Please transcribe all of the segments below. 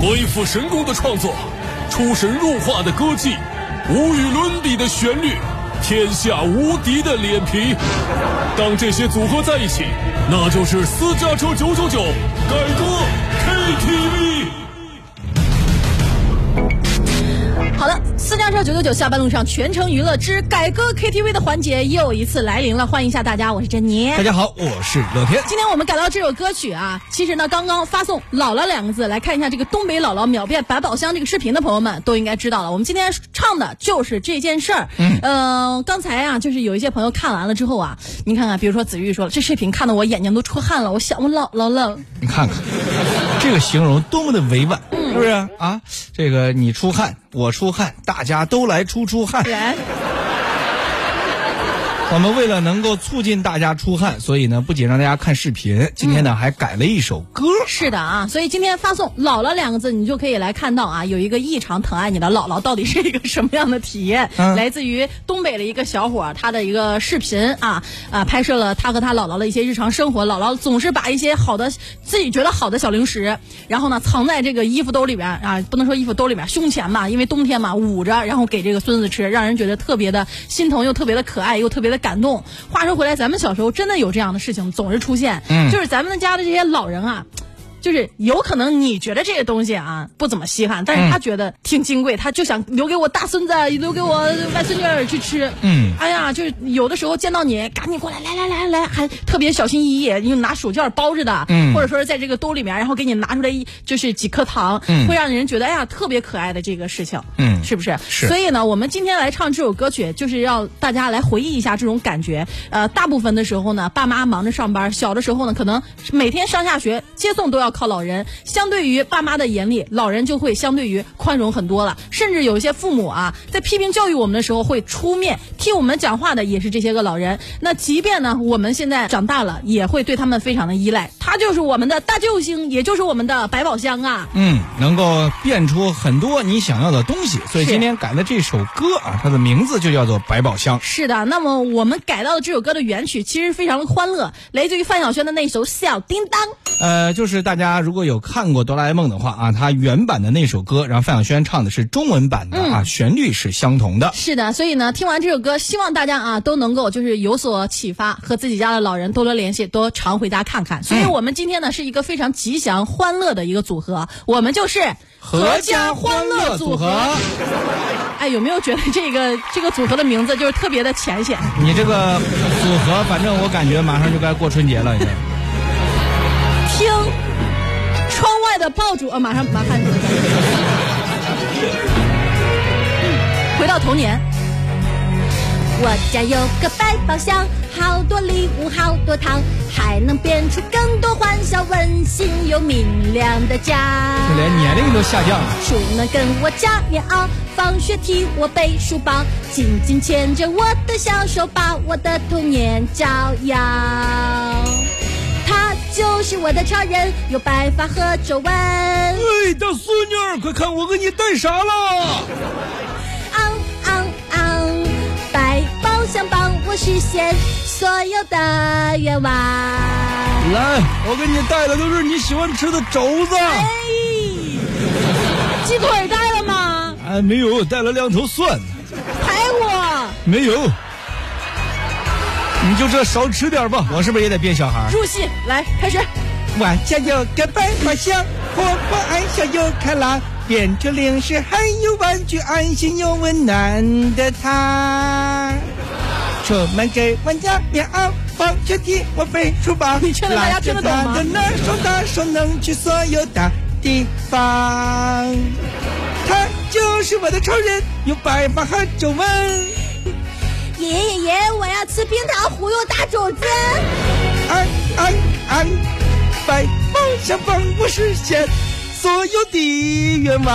鬼斧神工的创作，出神入化的歌技，无与伦比的旋律，天下无敌的脸皮。当这些组合在一起，那就是私家车九九九改歌 KTV。好的，私家车九九九下班路上全程娱乐之改歌 KTV 的环节又一次来临了，欢迎一下大家，我是珍妮。大家好，我是乐天。今天我们改到这首歌曲啊，其实呢，刚刚发送“姥姥”两个字来看一下这个东北姥姥秒变百宝箱这个视频的朋友们都应该知道了。我们今天唱的就是这件事儿。嗯，呃，刚才啊，就是有一些朋友看完了之后啊，你看看，比如说子玉说了，这视频看得我眼睛都出汗了，我想我姥姥了。你看看，这个形容多么的委婉，是不是啊？这个你出汗，我出汗，大家都来出出汗。人我们为了能够促进大家出汗，所以呢，不仅让大家看视频，今天呢还改了一首歌。是的啊，所以今天发送“姥姥”两个字，你就可以来看到啊，有一个异常疼爱你的姥姥到底是一个什么样的体验。嗯来自于东北的一个小伙儿，他的一个视频啊啊，拍摄了他和他姥姥的一些日常生活。姥姥总是把一些好的自己觉得好的小零食，然后呢藏在这个衣服兜里边啊，不能说衣服兜里边，胸前吧，因为冬天嘛捂着，然后给这个孙子吃，让人觉得特别的心疼，又特别的可爱，又特别的感动。话说回来，咱们小时候真的有这样的事情总是出现，嗯就是咱们家的这些老人啊。就是有可能你觉得这个东西啊不怎么稀罕，但是他觉得挺金贵，他就想留给我大孙子，留给我外孙女儿去吃。嗯哎呀，就是有的时候见到你，赶紧过来，来来来来，还特别小心翼翼，因为拿手绢包着的，嗯或者说是在这个兜里面，然后给你拿出来一就是几颗糖，嗯会让人觉得哎呀特别可爱的这个事情，嗯是不是？是所以呢，我们今天来唱这首歌曲，就是要大家来回忆一下这种感觉。呃，大部分的时候呢，爸妈忙着上班，小的时候呢，可能每天上下学接送都要靠老人。相对于爸妈的严厉，老人就会相对于宽容很多了。甚至有一些父母啊，在批评教育我们的时候，会出面替我们讲话的，也是这些个老人。那即便呢，我们现在长大了，也会对他们非常的依赖。他就是我们的大救星，也就是我们的百宝箱啊。嗯，能够变出很多你想要的东西，所以今天改的这首歌啊，它的名字就叫做《百宝箱》。是的，那么我们改到的这首歌的原曲其实非常的欢乐，来自于范晓萱的那首《小叮当》。呃，就是大家如果有看过《哆啦 A 梦》的话啊，它原版的那首歌，然后范晓萱唱的是中文版的啊，旋律是相同的。是的，所以呢，听完这首歌，希望大家啊都能够就是有所启发，和自己家的老人多多联系，多常回家看看。所以我们今天呢是一个非常吉祥欢乐的一个组合，我们就是合家欢乐组合。哎，有没有觉得这个这个组合的名字就是特别的浅显？你这个组合，反正我感觉马上就该过春节了，已的爆竹，呃，马上马上。回到童年。我家有个百宝箱，好多礼物，好多糖，还能变出更多欢笑，温馨又明亮的家。连年龄都下降了。出门跟我夹棉袄，放学替我背书包，紧紧牵着我的小手，把我的童年照耀。他就是我的超人，有白发和皱纹。哎，大孙女儿，快看我给你带啥了！昂昂昂，百宝箱帮我实现所有的愿望。来，我给你带的都是你喜欢吃的肘子。哎，鸡腿带了吗？哎，没有，带了两头蒜。排骨、没有。你就这少吃点吧，我是不是也得变小孩？入戏，来开始。我家有个百宝箱，活泼爱笑又开朗，变成零食还有玩具，安心又温暖的他。出门给玩家棉袄，放学替我背书包。你确定大家听得懂的那双大手能去所有的地方。他就是我的超人，有白发和皱纹。爷爷爷爷，我要吃冰糖葫芦大肘子。安安安，百宝箱帮我实现所有的愿望。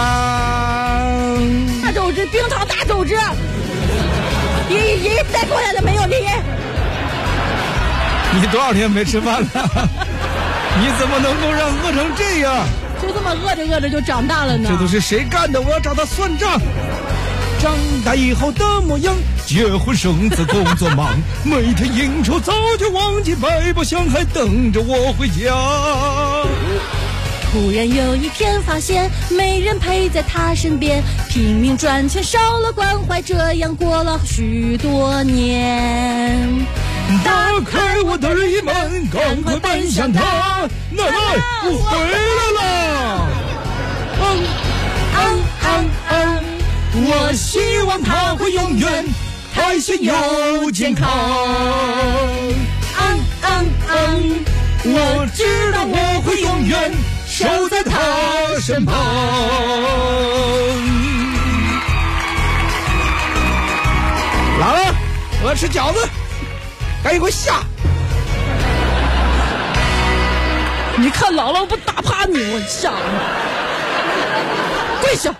大肘子，冰糖大肘子。爷爷爷爷带过来了没有？爷爷，你多少天没吃饭了？你怎么能够让饿成这样？就这么饿着饿着就长大了呢。这都是谁干的？我要找他算账。长大以后的模样，结婚生子工作忙，每天应酬早就忘记百宝箱还等着我回家。突然有一天发现没人陪在他身边，拼命赚钱少了关怀，这样过了许多年。打开我的门，赶快奔向他。奶奶，我回来了。嗯嗯嗯嗯，我希望他会永远开心又健康。嗯嗯嗯，我知道我会永远守在他身旁。来了，我要吃饺子。赶紧给我下！你看姥姥不打趴你，我下跪下。